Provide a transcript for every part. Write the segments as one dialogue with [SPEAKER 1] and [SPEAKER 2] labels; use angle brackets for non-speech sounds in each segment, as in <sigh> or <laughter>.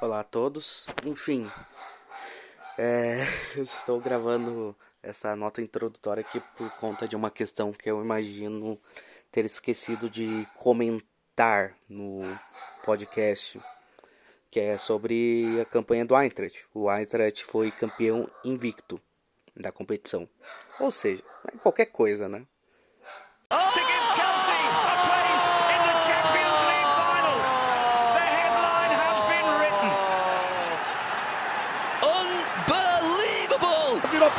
[SPEAKER 1] Olá a todos. Enfim, é, <laughs> eu estou gravando essa nota introdutória aqui por conta de uma questão que eu imagino ter esquecido de comentar no podcast, que é sobre a campanha do Eintracht. O Eintracht foi campeão invicto da competição. Ou seja, é qualquer coisa, né?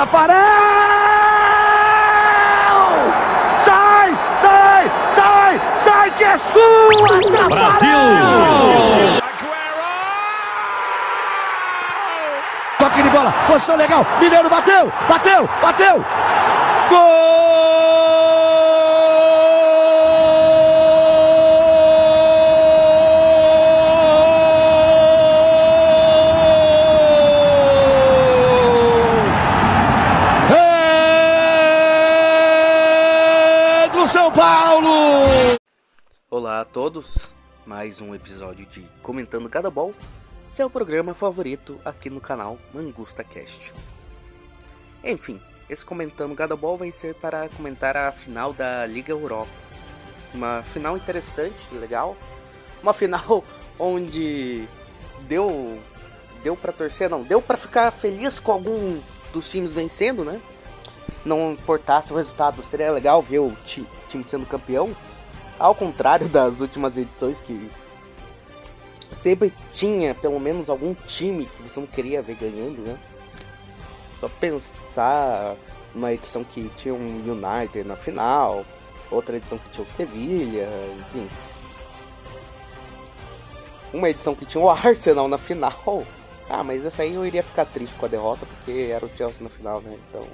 [SPEAKER 2] Taparel! Sai, sai, sai, sai que é sua,
[SPEAKER 3] Brasil! Toque de bola, posição legal, Mineiro bateu, bateu, bateu! Gol! São Paulo!
[SPEAKER 1] Olá a todos, mais um episódio de Comentando Cada Ball, seu programa favorito aqui no canal Mangusta Cast. Enfim, esse Comentando Cada Ball vai ser para comentar a final da Liga Europa. Uma final interessante, legal. Uma final <laughs> onde deu deu para torcer, não, deu para ficar feliz com algum dos times vencendo, né? Não importasse o resultado, seria legal ver o ti, time sendo campeão. Ao contrário <laughs> das últimas edições que sempre tinha pelo menos algum time que você não queria ver ganhando, né? Só pensar numa edição que tinha um United na final, outra edição que tinha o Sevilha, enfim. Uma edição que tinha o <laughs> Arsenal na final. Ah, mas essa aí eu iria ficar triste com a derrota porque era o Chelsea na final, né? Então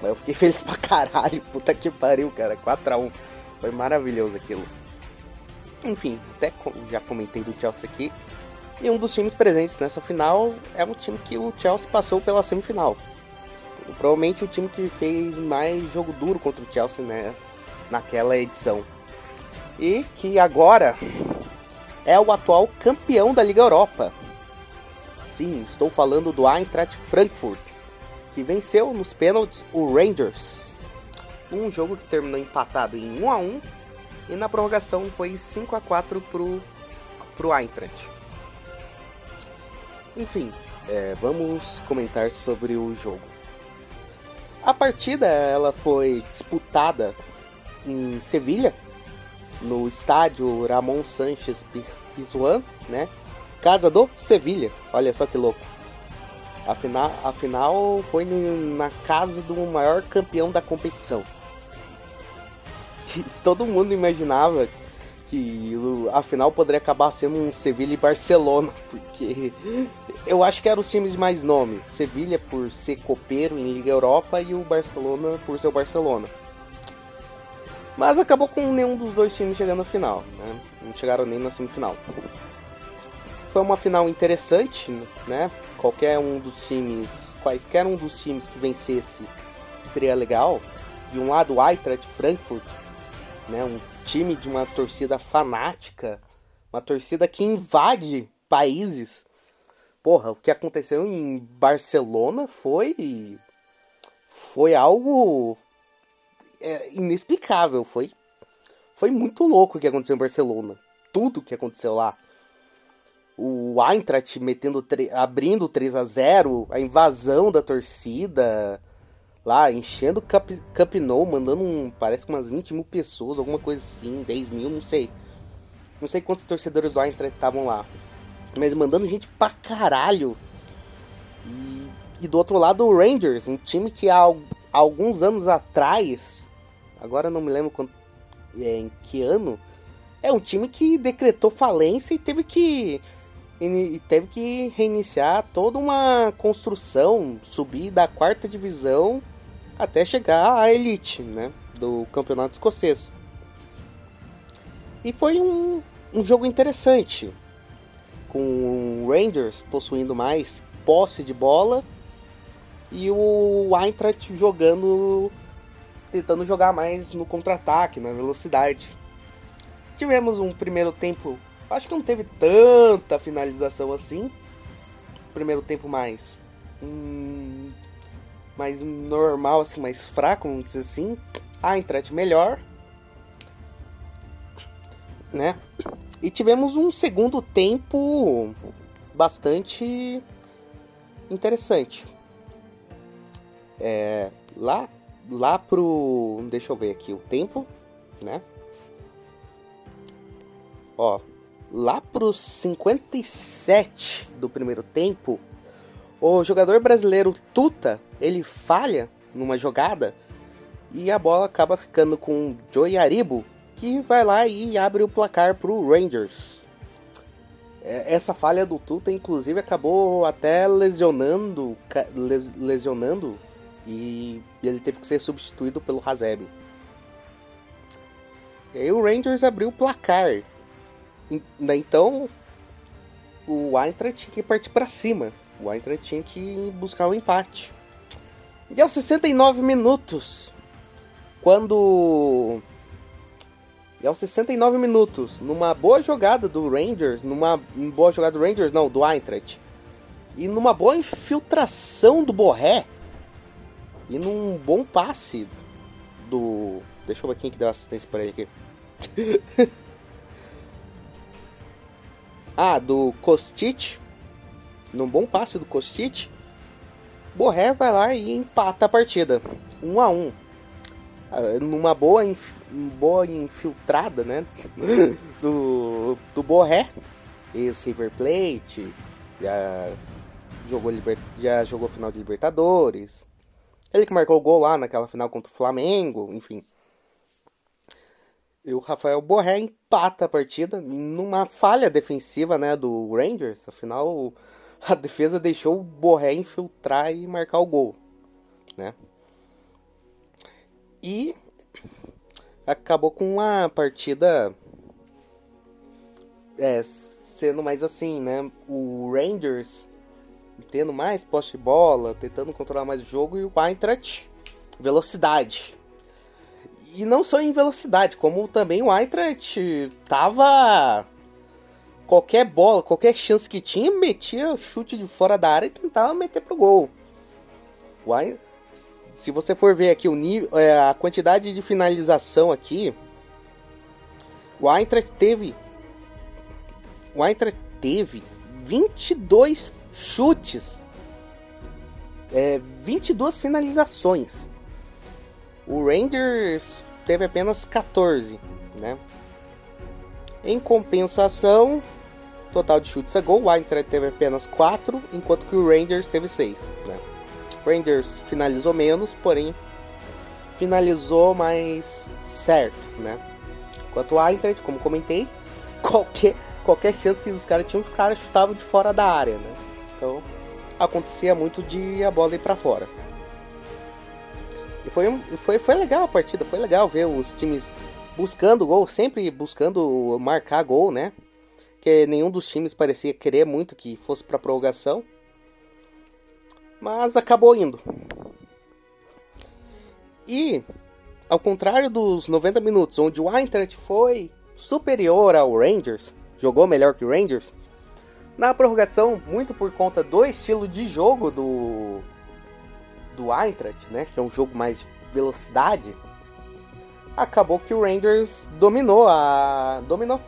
[SPEAKER 1] mas eu fiquei <laughs> feliz pra caralho. Puta que pariu, cara. 4x1. Foi maravilhoso aquilo. Enfim, até já comentei do Chelsea aqui. E um dos times presentes nessa final é um time que o Chelsea passou pela semifinal. Provavelmente o time que fez mais jogo duro contra o Chelsea né, naquela edição. E que agora é o atual campeão da Liga Europa. Sim, estou falando do Eintracht Frankfurt que venceu nos pênaltis o Rangers. Um jogo que terminou empatado em 1 a 1 e na prorrogação foi 5 a 4 pro pro Eintracht. Enfim, é, vamos comentar sobre o jogo. A partida ela foi disputada em Sevilha, no estádio Ramon Sánchez Pizjuan, né? Casa do Sevilha. Olha só que louco. Afinal, afinal foi na casa do maior campeão da competição. E <laughs> todo mundo imaginava que a final poderia acabar sendo um Sevilha e Barcelona, <laughs> porque eu acho que eram os times de mais nome. Sevilha por ser copeiro em Liga Europa e o Barcelona por ser o Barcelona. Mas acabou com nenhum dos dois times chegando à final, né? Não chegaram nem na semifinal. Foi uma final interessante, né? Qualquer um dos times, quaisquer um dos times que vencesse seria legal. De um lado, o Eintracht Frankfurt, né, um time de uma torcida fanática, uma torcida que invade países. Porra, o que aconteceu em Barcelona foi foi algo é, inexplicável, foi foi muito louco o que aconteceu em Barcelona. Tudo que aconteceu lá o Eintracht metendo abrindo 3 a 0 a invasão da torcida lá, enchendo o Camp, Camp Nou, mandando um, parece umas 20 mil pessoas, alguma coisa assim, 10 mil, não sei. Não sei quantos torcedores do Eintracht estavam lá. Mas mandando gente pra caralho. E e do outro lado o Rangers, um time que há, há alguns anos atrás, agora não me lembro é, em que ano, é um time que decretou falência e teve que e teve que reiniciar toda uma construção, subir da quarta divisão até chegar à elite, né, do campeonato escocês. E foi um, um jogo interessante, com o Rangers possuindo mais posse de bola e o Eintracht jogando, tentando jogar mais no contra-ataque, na velocidade. Tivemos um primeiro tempo Acho que não teve tanta finalização assim. Primeiro tempo mais. Hum, mais normal, assim, mais fraco, vamos dizer assim. A Eintracht melhor. Né? E tivemos um segundo tempo bastante interessante. É, lá, lá pro. Deixa eu ver aqui o tempo, né? Ó, lá os 57 do primeiro tempo, o jogador brasileiro Tuta, ele falha numa jogada e a bola acaba ficando com o Joey Aribo, que vai lá e abre o placar para o Rangers. É, essa falha do Tuta, inclusive, acabou até lesionando, lesionando e ele teve que ser substituído pelo Hazeb. E aí o Rangers abriu o placar então, o Eintracht tinha que partir para cima. O Eintracht tinha que buscar o um empate. E aos 69 minutos, quando. E aos 69 minutos, numa boa jogada do Rangers, numa boa jogada do Rangers, não, do Eintracht, e numa boa infiltração do Borré, e num bom passe do. Deixa eu ver quem que deu assistência para ele aqui. <laughs> Ah, do Kostic. Num bom passe do Kostic. Borré vai lá e empata a partida. 1 um a 1 um. Ah, numa boa, inf... boa infiltrada, né? <laughs> do, do Borré. Ex-River Plate. Já jogou, liber... já jogou final de Libertadores. Ele que marcou o gol lá naquela final contra o Flamengo. Enfim. E o Rafael Borré empata a partida numa falha defensiva né, do Rangers. Afinal, a defesa deixou o Borré infiltrar e marcar o gol. Né? E acabou com uma partida é, sendo mais assim, né? O Rangers tendo mais posse de bola, tentando controlar mais o jogo, e o Eintracht velocidade e não só em velocidade, como também o Eintracht tava qualquer bola, qualquer chance que tinha, metia o chute de fora da área e tentava meter pro gol. O se você for ver aqui o nível, é, a quantidade de finalização aqui, o Eintracht teve o Eintracht teve 22 chutes, é, 22 finalizações. O Rangers teve apenas 14, né? Em compensação, total de chutes a gol, o Eintracht teve apenas 4, enquanto que o Rangers teve 6, né? O Rangers finalizou menos, porém finalizou mais certo, né? Enquanto o Eintracht, como comentei, <laughs> qualquer, qualquer chance que os caras tinham, os caras chutavam de fora da área, né? Então, acontecia muito de a bola ir para fora. E foi, foi, foi legal a partida, foi legal ver os times buscando gol, sempre buscando marcar gol, né? Que nenhum dos times parecia querer muito que fosse para prorrogação. Mas acabou indo. E ao contrário dos 90 minutos, onde o Eintracht foi superior ao Rangers, jogou melhor que o Rangers, na prorrogação, muito por conta do estilo de jogo do do Eintracht, né, que é um jogo mais de velocidade, acabou que o Rangers dominou a dominou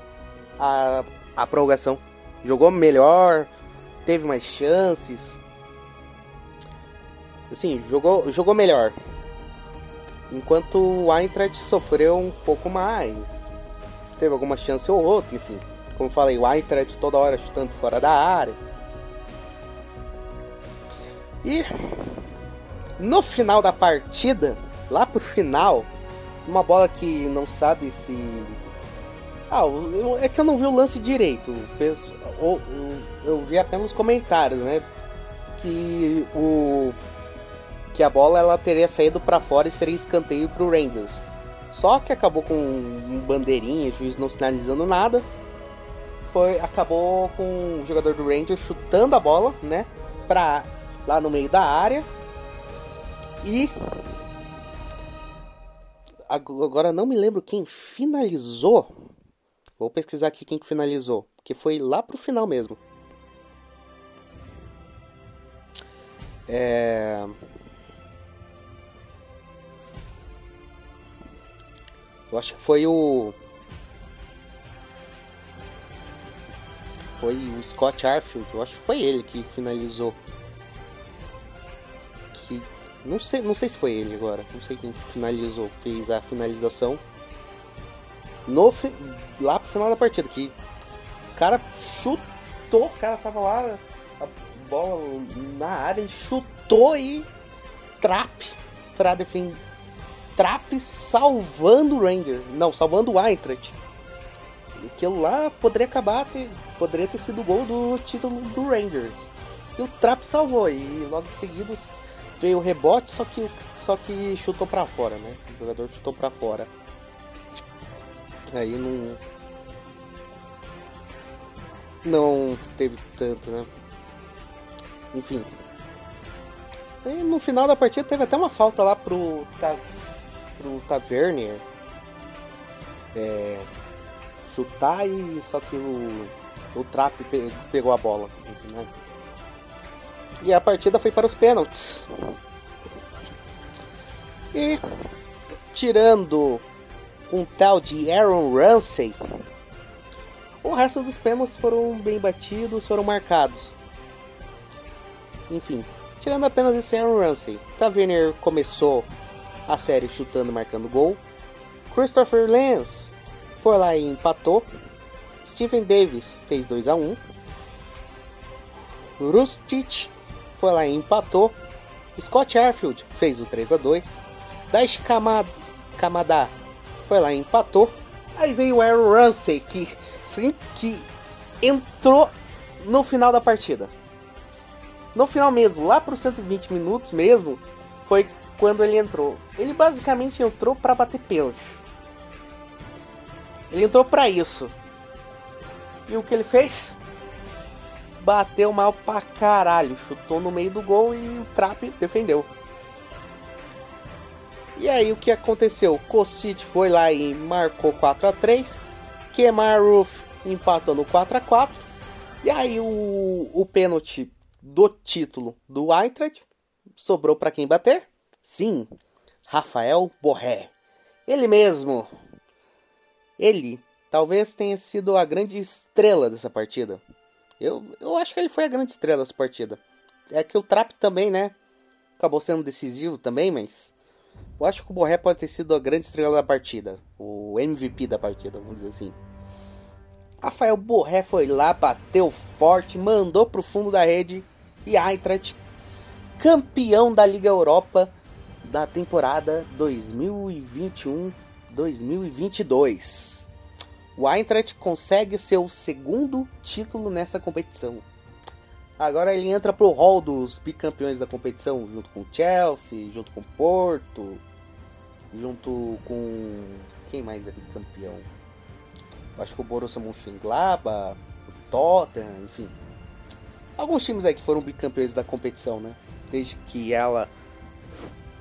[SPEAKER 1] a, a prorrogação. Jogou melhor, teve mais chances. Assim, jogou, jogou melhor. Enquanto o Eintracht sofreu um pouco mais. Teve alguma chance ou outra, enfim. Como falei, o Eintracht toda hora chutando fora da área. E no final da partida, lá pro final, uma bola que não sabe se. Ah, eu, é que eu não vi o lance direito. Eu, eu vi apenas os comentários, né? Que o. Que a bola ela teria saído para fora e seria escanteio pro Rangers. Só que acabou com um bandeirinha, juiz não sinalizando nada. Foi, acabou com o jogador do Rangers chutando a bola, né? Pra lá no meio da área. E agora não me lembro quem finalizou. Vou pesquisar aqui quem finalizou, que foi lá pro final mesmo. É... Eu acho que foi o. Foi o Scott Arfield, eu acho que foi ele que finalizou. Não sei, não sei se foi ele agora. Não sei quem finalizou, fez a finalização. No, lá pro final da partida, que o cara chutou, o cara tava lá, a bola na área, ele chutou e trap pra defender Trap salvando o Ranger. Não, salvando o Eintracht. Aquilo lá poderia acabar, ter, poderia ter sido o gol do título do Rangers. E o Trap salvou. E logo em seguida veio o rebote, só que, só que chutou para fora, né? O jogador chutou para fora. Aí não. Não teve tanto, né? Enfim. E no final da partida teve até uma falta lá pro pro Tavernier é, chutar e só que o, o Trap pegou a bola. Né? E a partida foi para os pênaltis. E tirando um tal de Aaron Ramsey, o resto dos pênaltis foram bem batidos, foram marcados. Enfim, tirando apenas esse Aaron Ramsey, Tavernier começou a série chutando marcando gol. Christopher Lenz foi lá e empatou. Stephen Davis fez 2 a 1 Rustic foi lá e empatou. Scott Arfield fez o 3 a 2 Daish Kamada, Kamada foi lá e empatou. Aí veio o Aaron Ramsey que, sim, que entrou no final da partida. No final mesmo, lá para os 120 minutos mesmo, foi quando ele entrou. Ele basicamente entrou para bater pênalti. Ele entrou para isso. E o que ele fez? Bateu mal pra caralho, chutou no meio do gol e o Trap defendeu. E aí o que aconteceu? Kostic foi lá e marcou 4 a 3 Kemar Roof empatou no 4 a 4 E aí o, o pênalti do título do Eintracht sobrou para quem bater? Sim, Rafael Borré. Ele mesmo. Ele talvez tenha sido a grande estrela dessa partida. Eu, eu acho que ele foi a grande estrela dessa partida. É que o Trap também, né? Acabou sendo decisivo também, mas. Eu acho que o Borré pode ter sido a grande estrela da partida. O MVP da partida, vamos dizer assim. Rafael Borré foi lá, bateu forte, mandou pro fundo da rede. E Eintracht, campeão da Liga Europa, da temporada 2021-2022. O Eintracht consegue seu segundo título nessa competição. Agora ele entra pro hall dos bicampeões da competição, junto com o Chelsea, junto com o Porto, junto com quem mais é bicampeão? Acho que o Borussia Mönchengladbach, o Tottenham, enfim. Alguns times aí que foram bicampeões da competição, né? Desde que ela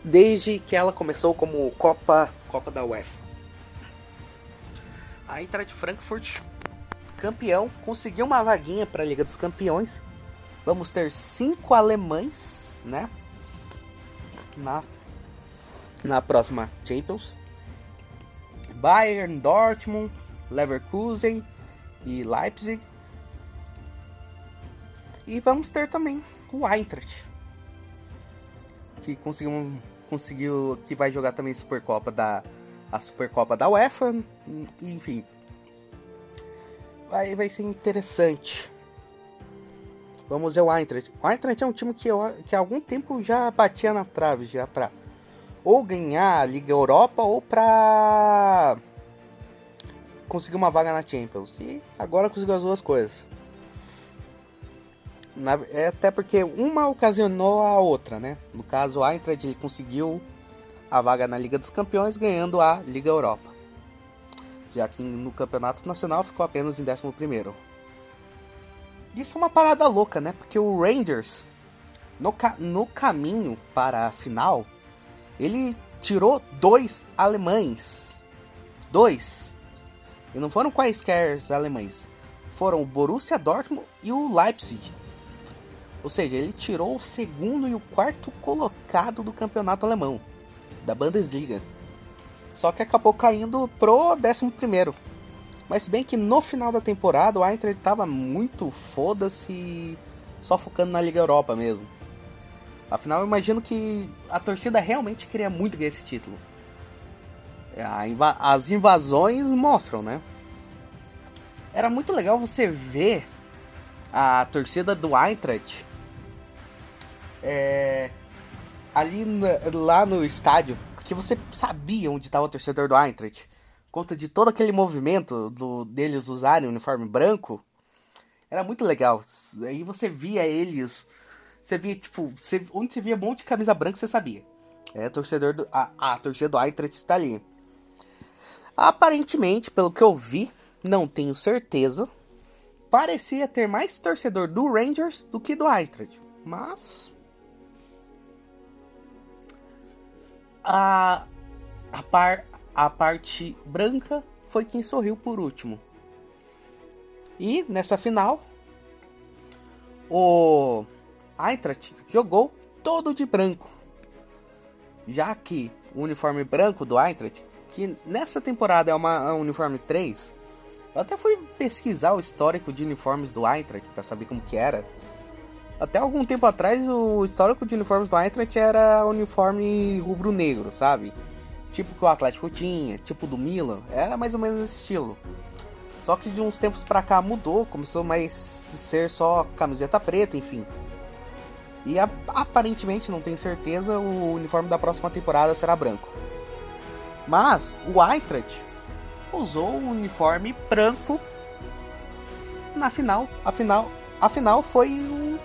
[SPEAKER 1] desde que ela começou como Copa, Copa da UEFA. A Eintracht Frankfurt, campeão, conseguiu uma vaguinha para a Liga dos Campeões. Vamos ter cinco alemães, né? Na, na próxima Champions. Bayern, Dortmund, Leverkusen e Leipzig. E vamos ter também o Eintracht, que conseguiu conseguiu que vai jogar também Supercopa da a Supercopa da UEFA, enfim. Vai vai ser interessante. Vamos ver o Eintracht. O Eintracht é um time que, eu, que há algum tempo já batia na trave já pra ou ganhar a Liga Europa ou pra conseguir uma vaga na Champions. E agora conseguiu as duas coisas. Na, é até porque uma ocasionou a outra, né? No caso, o Eintracht ele conseguiu a vaga na Liga dos Campeões ganhando a Liga Europa. Já que no Campeonato Nacional ficou apenas em 11º. Isso é uma parada louca, né? Porque o Rangers, no, ca no caminho para a final, ele tirou dois alemães. Dois. E não foram quaisquer alemães. Foram o Borussia Dortmund e o Leipzig. Ou seja, ele tirou o segundo e o quarto colocado do campeonato alemão, da Bundesliga. Só que acabou caindo pro décimo primeiro. Mas se bem que no final da temporada o Eintracht estava muito foda-se, só focando na Liga Europa mesmo. Afinal, eu imagino que a torcida realmente queria muito ganhar esse título. Inva as invasões mostram, né? Era muito legal você ver a torcida do Eintracht é, ali na, lá no estádio, porque você sabia onde estava o torcedor do Eintracht conta de todo aquele movimento do, deles usarem o uniforme branco, era muito legal. Aí você via eles, você via, tipo, você, onde você via um monte de camisa branca, você sabia. É, torcedor do, a, a torcida do Eintracht está ali. Aparentemente, pelo que eu vi, não tenho certeza, parecia ter mais torcedor do Rangers do que do Eintracht. Mas a, a, par, a parte branca foi quem sorriu por último. E nessa final, o Eintracht jogou todo de branco. Já que o uniforme branco do Eintracht, que nessa temporada é uma é um uniforme 3, eu até fui pesquisar o histórico de uniformes do Eintracht para saber como que era. Até algum tempo atrás, o histórico de uniformes do Eintracht era uniforme rubro-negro, sabe? tipo que o Atlético tinha, tipo do Milan, era mais ou menos esse estilo. Só que de uns tempos pra cá mudou, começou mais ser só camiseta preta, enfim. E aparentemente, não tenho certeza, o uniforme da próxima temporada será branco. Mas o Eintracht usou o uniforme branco na final. Afinal, afinal foi o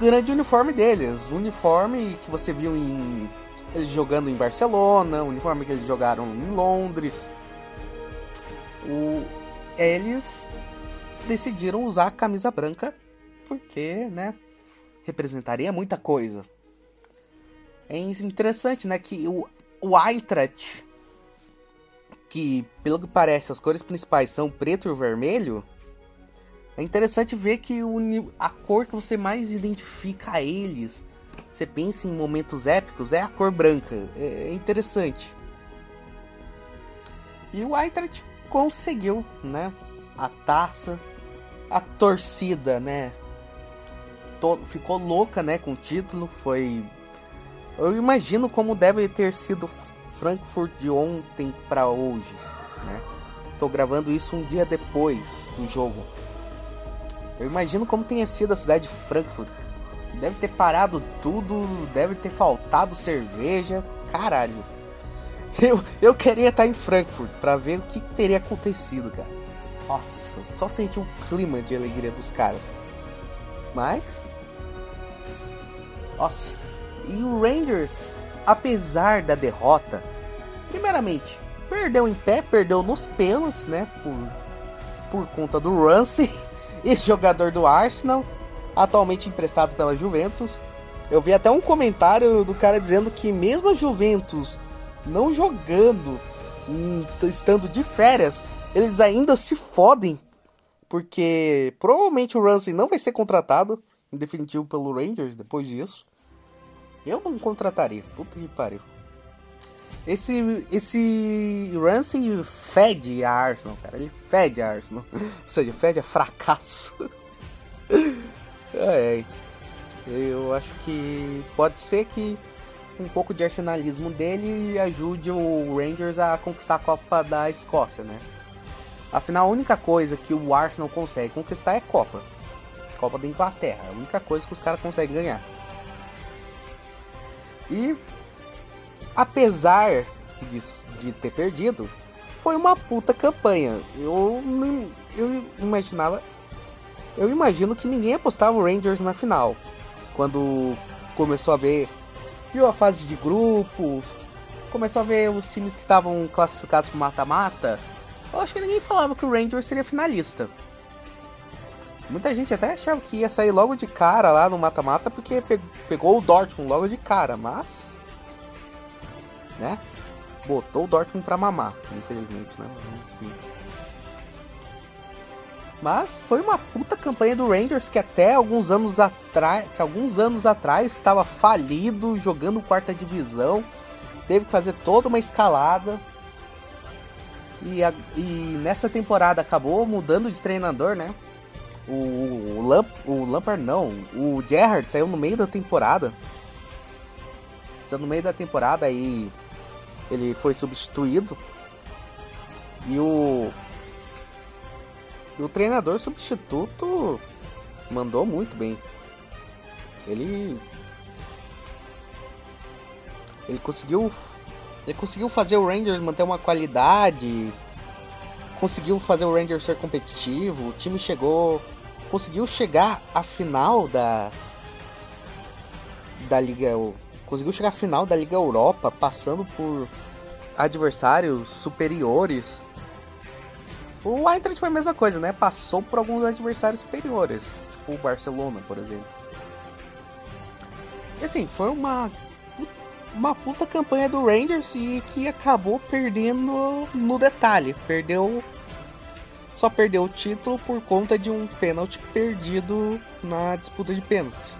[SPEAKER 1] grande uniforme deles. O uniforme que você viu em eles jogando em Barcelona, o uniforme que eles jogaram em Londres. O, eles decidiram usar a camisa branca porque, né, representaria muita coisa. É interessante, né, que o, o Eintracht, que pelo que parece as cores principais são preto e vermelho, é interessante ver que o, a cor que você mais identifica a eles você pensa em momentos épicos, é a cor branca. É, é interessante. E o Eintracht conseguiu, né? A taça, a torcida, né? ficou louca, né? Com o título. Foi. Eu imagino como deve ter sido Frankfurt de ontem para hoje, né? Estou gravando isso um dia depois do jogo. Eu imagino como tenha sido a cidade de Frankfurt Deve ter parado tudo, deve ter faltado cerveja. Caralho. Eu, eu queria estar em Frankfurt para ver o que teria acontecido, cara. Nossa, só senti o clima de alegria dos caras. Mas. Nossa. E o Rangers, apesar da derrota, primeiramente, perdeu em pé, perdeu nos pênaltis, né? Por, por conta do Ramsey, <laughs> esse jogador do Arsenal, atualmente emprestado pela Juventus. Eu vi até um comentário do cara dizendo que mesmo a Juventus não jogando, hum, estando de férias, eles ainda se fodem, porque provavelmente o Ramsey não vai ser contratado em definitivo pelo Rangers depois disso. Eu não contrataria, puta que pariu. Esse, esse Ramsey fede a Arsenal, cara. Ele fede a Arsenal. <laughs> Ou seja, fede a fracasso. <laughs> É, é, eu acho que pode ser que um pouco de arsenalismo dele ajude o Rangers a conquistar a Copa da Escócia, né? Afinal, a única coisa que o Arsenal consegue conquistar é Copa. Copa da Inglaterra. É a única coisa que os caras conseguem ganhar. E apesar de, de ter perdido, foi uma puta campanha. Eu, eu imaginava. Eu imagino que ninguém apostava o Rangers na final. Quando começou a ver. Viu a fase de grupos. Começou a ver os times que estavam classificados para mata-mata. Eu acho que ninguém falava que o Rangers seria finalista. Muita gente até achava que ia sair logo de cara lá no mata-mata porque pegou o Dortmund logo de cara, mas. Né? Botou o Dortmund pra mamar, infelizmente, né? Enfim. Mas foi uma puta campanha do Rangers que até alguns anos atrás, que alguns anos atrás estava falido, jogando quarta divisão, teve que fazer toda uma escalada. E, a, e nessa temporada acabou mudando de treinador, né? O, o, Lamp, o Lampard não, o Gerrard saiu no meio da temporada. Saiu no meio da temporada e ele foi substituído. E o e o treinador substituto mandou muito bem. Ele ele conseguiu ele conseguiu fazer o Rangers manter uma qualidade, conseguiu fazer o Rangers ser competitivo, o time chegou conseguiu chegar à final da da liga conseguiu chegar à final da Liga Europa, passando por adversários superiores. O Eintracht foi a mesma coisa, né? Passou por alguns adversários superiores, tipo o Barcelona, por exemplo. E assim, foi uma uma puta campanha do Rangers e que acabou perdendo no detalhe. Perdeu só perdeu o título por conta de um pênalti perdido na disputa de pênaltis.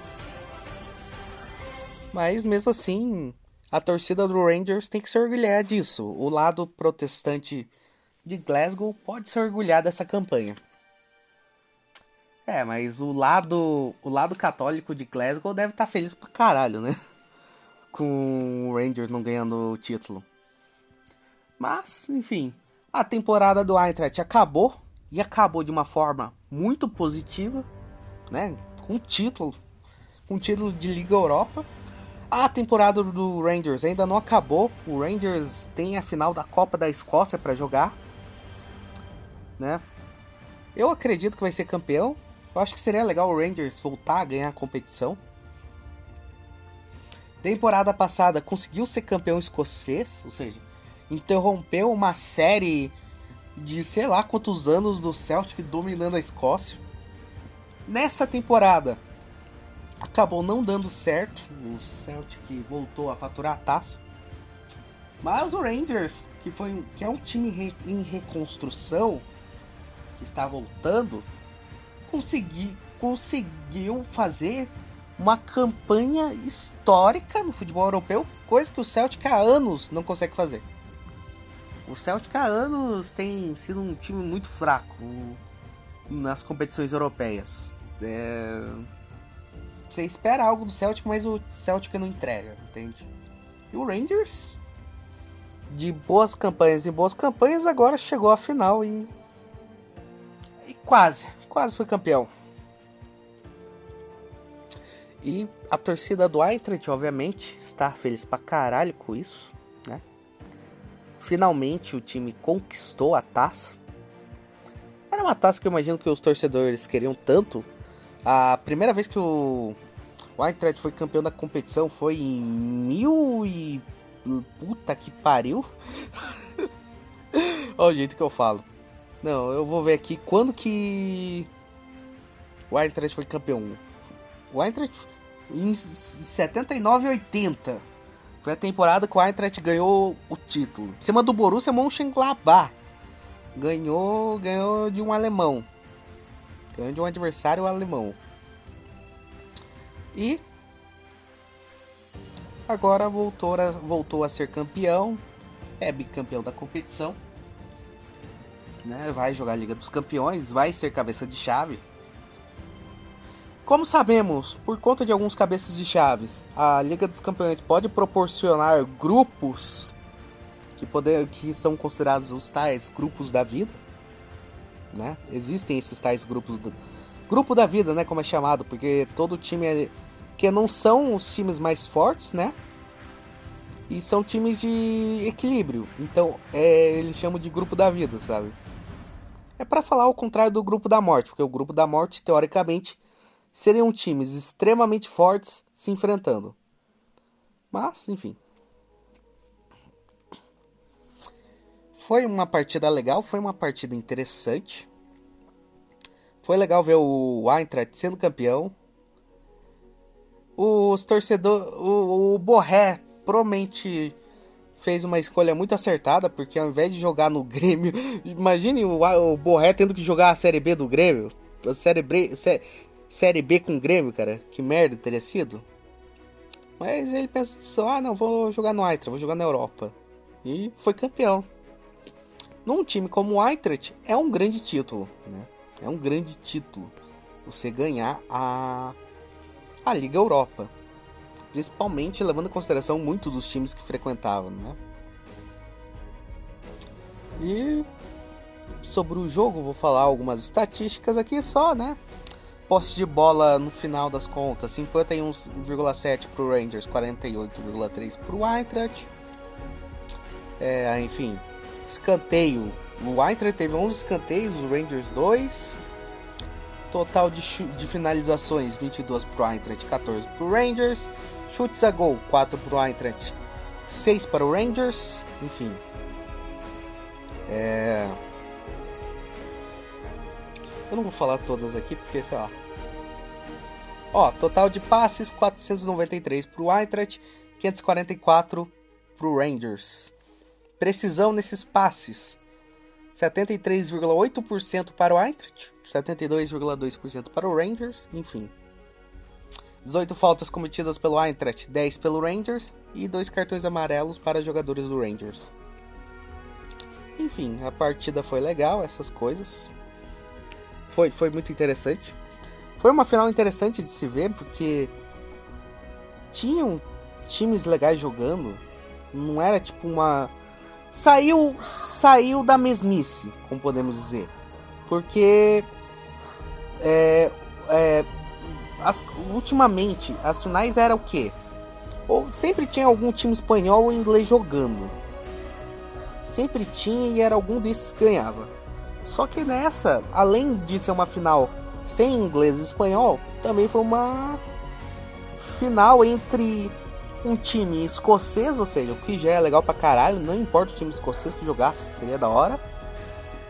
[SPEAKER 1] Mas mesmo assim, a torcida do Rangers tem que se orgulhar disso. O lado protestante de Glasgow pode se orgulhar dessa campanha. É, mas o lado, o lado católico de Glasgow deve estar tá feliz pra caralho, né? <laughs> Com o Rangers não ganhando o título. Mas, enfim, a temporada do Eintracht acabou e acabou de uma forma muito positiva, né? Com título, com título de Liga Europa. A temporada do Rangers ainda não acabou. O Rangers tem a final da Copa da Escócia para jogar, né? Eu acredito que vai ser campeão. Eu acho que seria legal o Rangers voltar a ganhar a competição. Temporada passada conseguiu ser campeão escocês, ou seja, interrompeu uma série de sei lá quantos anos do Celtic dominando a Escócia. Nessa temporada acabou não dando certo, o Celtic voltou a faturar a taça. Mas o Rangers, que foi que é um time re, em reconstrução, que está voltando, consegui, conseguiu fazer uma campanha histórica no futebol europeu, coisa que o Celtic há anos não consegue fazer. O Celtic há anos tem sido um time muito fraco nas competições europeias. É... Você espera algo do Celtic, mas o Celtic não entrega, entende? E o Rangers, de boas campanhas e boas campanhas, agora chegou à final e. E quase, quase foi campeão. E a torcida do Eintracht, obviamente, está feliz pra caralho com isso. Finalmente o time conquistou a taça. Era uma taça que eu imagino que os torcedores queriam tanto. A primeira vez que o, o Eintracht foi campeão da competição foi em mil e. Puta que pariu! <laughs> Olha o jeito que eu falo. Não, eu vou ver aqui quando que o Eintracht foi campeão. O Eintracht em 79 e 80. Foi a temporada que o Eintracht ganhou o título. Em cima do Borussia Mönchengladbach. Ganhou, ganhou de um alemão. Ganhou de um adversário alemão. E agora voltou a, voltou a ser campeão. É bicampeão da competição. Né? Vai jogar a Liga dos Campeões, vai ser cabeça de chave. Como sabemos, por conta de alguns cabeças de chaves, a Liga dos Campeões pode proporcionar grupos que, poder, que são considerados os tais grupos da vida. Né? Existem esses tais grupos grupo da vida, né? Como é chamado, porque todo time é. Que não são os times mais fortes, né? E são times de equilíbrio. Então, é, eles chamam de grupo da vida, sabe? É para falar o contrário do grupo da morte, porque o grupo da morte, teoricamente, seriam times extremamente fortes se enfrentando. Mas, enfim. Foi uma partida legal, foi uma partida interessante. Foi legal ver o Eintracht sendo campeão. Os torcedores. O, o Borré provavelmente fez uma escolha muito acertada, porque ao invés de jogar no Grêmio. <laughs> Imagine o, o Borré tendo que jogar a Série B do Grêmio. A Série B, sé, série B com Grêmio, cara. Que merda teria sido. Mas ele pensou: ah, não, vou jogar no Eintracht, vou jogar na Europa. E foi campeão. Num time como o Eintracht, é um grande título, né? É um grande título você ganhar a, a Liga Europa. Principalmente levando em consideração muitos dos times que frequentavam, né? E sobre o jogo, vou falar algumas estatísticas aqui só, né? Posse de bola no final das contas, 51,7 para o Rangers, 48,3 para o Eintracht. É, enfim, escanteio o Eintracht teve 11 escanteios, o Rangers 2. Total de, de finalizações: 22 para o Eintracht, 14 para o Rangers. Chutes a gol: 4 para o Eintracht, 6 para o Rangers. Enfim. É... Eu não vou falar todas aqui porque, sei lá. Ó, total de passes: 493 para o Eintracht, 544 para o Rangers. Precisão nesses passes: 73,8% para o Eintracht, 72,2% para o Rangers, enfim. 18 faltas cometidas pelo Eintracht, 10 pelo Rangers e dois cartões amarelos para jogadores do Rangers. Enfim, a partida foi legal, essas coisas. Foi, foi muito interessante. Foi uma final interessante de se ver porque tinham times legais jogando. Não era tipo uma saiu saiu da mesmice, como podemos dizer. Porque é, é, as, ultimamente as finais era o que? Ou sempre tinha algum time espanhol ou inglês jogando. Sempre tinha e era algum desses que ganhava. Só que nessa, além de ser uma final sem inglês e espanhol, também foi uma final entre um time escocês, ou seja, o que já é legal pra caralho, não importa o time escocês que jogasse, seria da hora.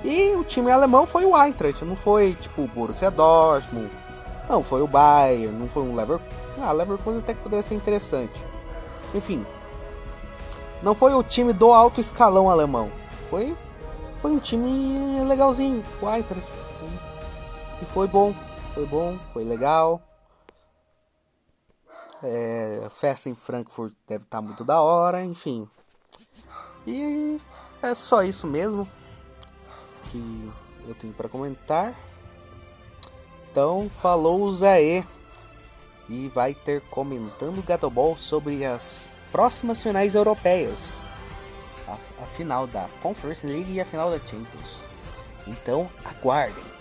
[SPEAKER 1] E o time alemão foi o Eintracht, não foi tipo o Borussia Dortmund, não foi o Bayern, não foi um Leverkusen. Ah, Leverkusen até que poderia ser interessante. Enfim, não foi o time do alto escalão alemão, foi foi um time legalzinho, o Eintracht. E foi bom, foi bom, foi legal. É, festa em Frankfurt deve estar tá muito da hora, enfim. E é só isso mesmo que eu tenho para comentar. Então, falou Zé e vai ter comentando Gatobol sobre as próximas finais europeias. A, a final da Conference League e a final da Champions. Então, aguardem.